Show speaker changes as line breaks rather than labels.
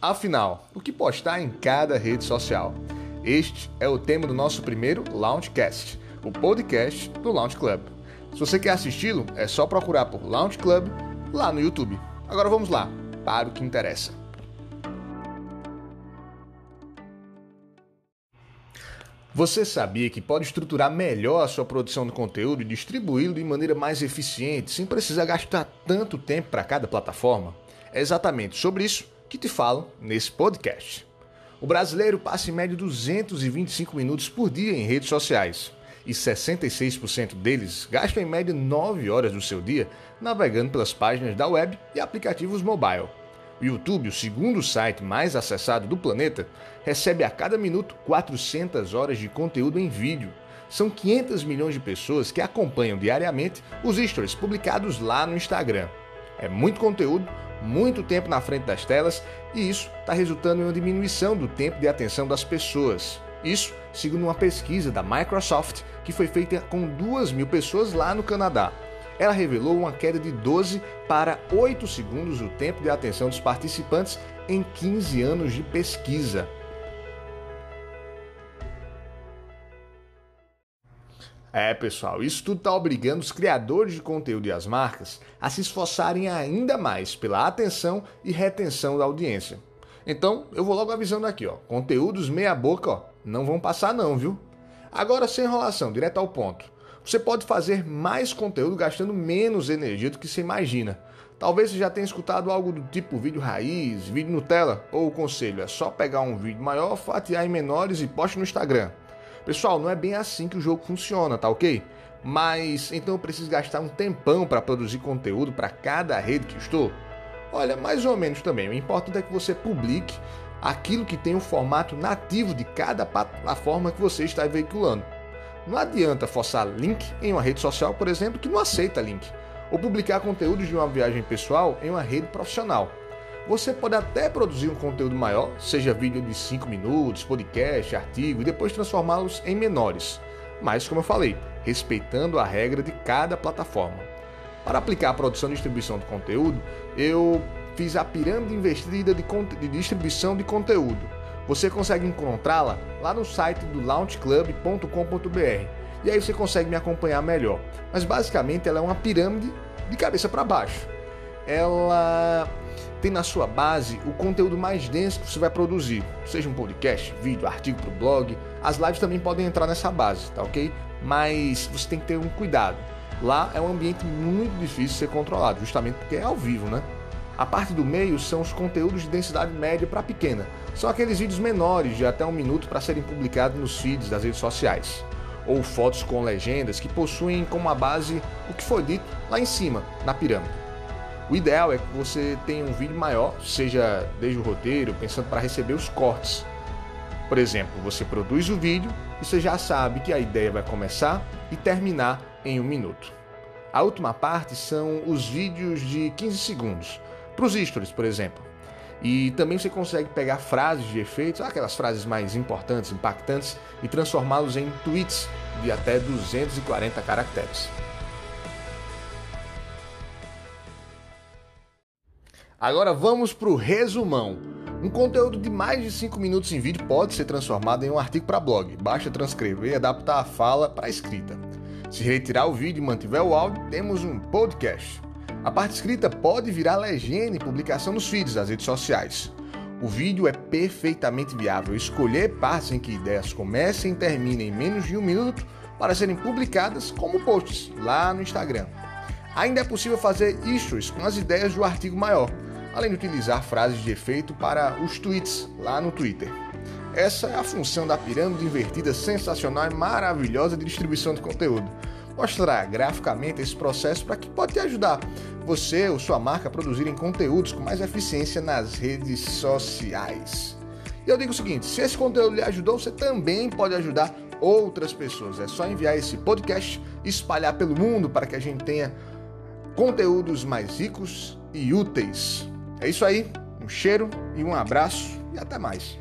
Afinal, o que postar em cada rede social? Este é o tema do nosso primeiro Launchcast, o podcast do Launch Club. Se você quer assisti-lo, é só procurar por Launch Club lá no YouTube. Agora vamos lá, para o que interessa. Você sabia que pode estruturar melhor a sua produção de conteúdo e distribuí-lo de maneira mais eficiente, sem precisar gastar tanto tempo para cada plataforma? É exatamente sobre isso que te falo nesse podcast. O brasileiro passa em média 225 minutos por dia em redes sociais e 66% deles gastam em média 9 horas do seu dia navegando pelas páginas da web e aplicativos mobile. O YouTube, o segundo site mais acessado do planeta, recebe a cada minuto 400 horas de conteúdo em vídeo. São 500 milhões de pessoas que acompanham diariamente os stories publicados lá no Instagram. É muito conteúdo, muito tempo na frente das telas e isso está resultando em uma diminuição do tempo de atenção das pessoas. Isso segundo uma pesquisa da Microsoft que foi feita com 2 mil pessoas lá no Canadá ela revelou uma queda de 12 para 8 segundos do tempo de atenção dos participantes em 15 anos de pesquisa. É, pessoal, isso tudo está obrigando os criadores de conteúdo e as marcas a se esforçarem ainda mais pela atenção e retenção da audiência. Então, eu vou logo avisando aqui, ó, conteúdos meia boca, ó, não vão passar não, viu? Agora sem enrolação, direto ao ponto. Você pode fazer mais conteúdo gastando menos energia do que você imagina. Talvez você já tenha escutado algo do tipo vídeo raiz, vídeo Nutella, ou o conselho é só pegar um vídeo maior, fatiar em menores e poste no Instagram. Pessoal, não é bem assim que o jogo funciona, tá ok? Mas então eu preciso gastar um tempão para produzir conteúdo para cada rede que estou? Olha, mais ou menos também. O importante é que você publique aquilo que tem o formato nativo de cada plataforma que você está veiculando. Não adianta forçar link em uma rede social, por exemplo, que não aceita link, ou publicar conteúdos de uma viagem pessoal em uma rede profissional. Você pode até produzir um conteúdo maior, seja vídeo de 5 minutos, podcast, artigo, e depois transformá-los em menores. Mas, como eu falei, respeitando a regra de cada plataforma. Para aplicar a produção e distribuição de conteúdo, eu fiz a pirâmide investida de, de distribuição de conteúdo você consegue encontrá-la lá no site do launchclub.com.br. E aí você consegue me acompanhar melhor. Mas basicamente ela é uma pirâmide de cabeça para baixo. Ela tem na sua base o conteúdo mais denso que você vai produzir, seja um podcast, vídeo, artigo para o blog. As lives também podem entrar nessa base, tá ok? Mas você tem que ter um cuidado. Lá é um ambiente muito difícil de ser controlado, justamente porque é ao vivo, né? A parte do meio são os conteúdos de densidade média para pequena. São aqueles vídeos menores de até um minuto para serem publicados nos feeds das redes sociais. Ou fotos com legendas que possuem como a base o que foi dito lá em cima, na pirâmide. O ideal é que você tenha um vídeo maior, seja desde o roteiro, pensando para receber os cortes. Por exemplo, você produz o vídeo e você já sabe que a ideia vai começar e terminar em um minuto. A última parte são os vídeos de 15 segundos, para os stories, por exemplo. E também você consegue pegar frases de efeitos, aquelas frases mais importantes, impactantes, e transformá-los em tweets de até 240 caracteres. Agora vamos para o resumão. Um conteúdo de mais de 5 minutos em vídeo pode ser transformado em um artigo para blog. Basta transcrever e adaptar a fala para a escrita. Se retirar o vídeo e mantiver o áudio, temos um podcast. A parte escrita pode virar legenda e publicação nos feeds das redes sociais. O vídeo é perfeitamente viável. Escolher partes em que ideias comecem e terminem em menos de um minuto para serem publicadas como posts lá no Instagram. Ainda é possível fazer stories com as ideias do artigo maior, além de utilizar frases de efeito para os tweets lá no Twitter. Essa é a função da pirâmide invertida sensacional e maravilhosa de distribuição de conteúdo mostrar graficamente esse processo para que pode te ajudar você ou sua marca a produzirem conteúdos com mais eficiência nas redes sociais. E eu digo o seguinte: se esse conteúdo lhe ajudou, você também pode ajudar outras pessoas. É só enviar esse podcast espalhar pelo mundo para que a gente tenha conteúdos mais ricos e úteis. É isso aí, um cheiro e um abraço e até mais.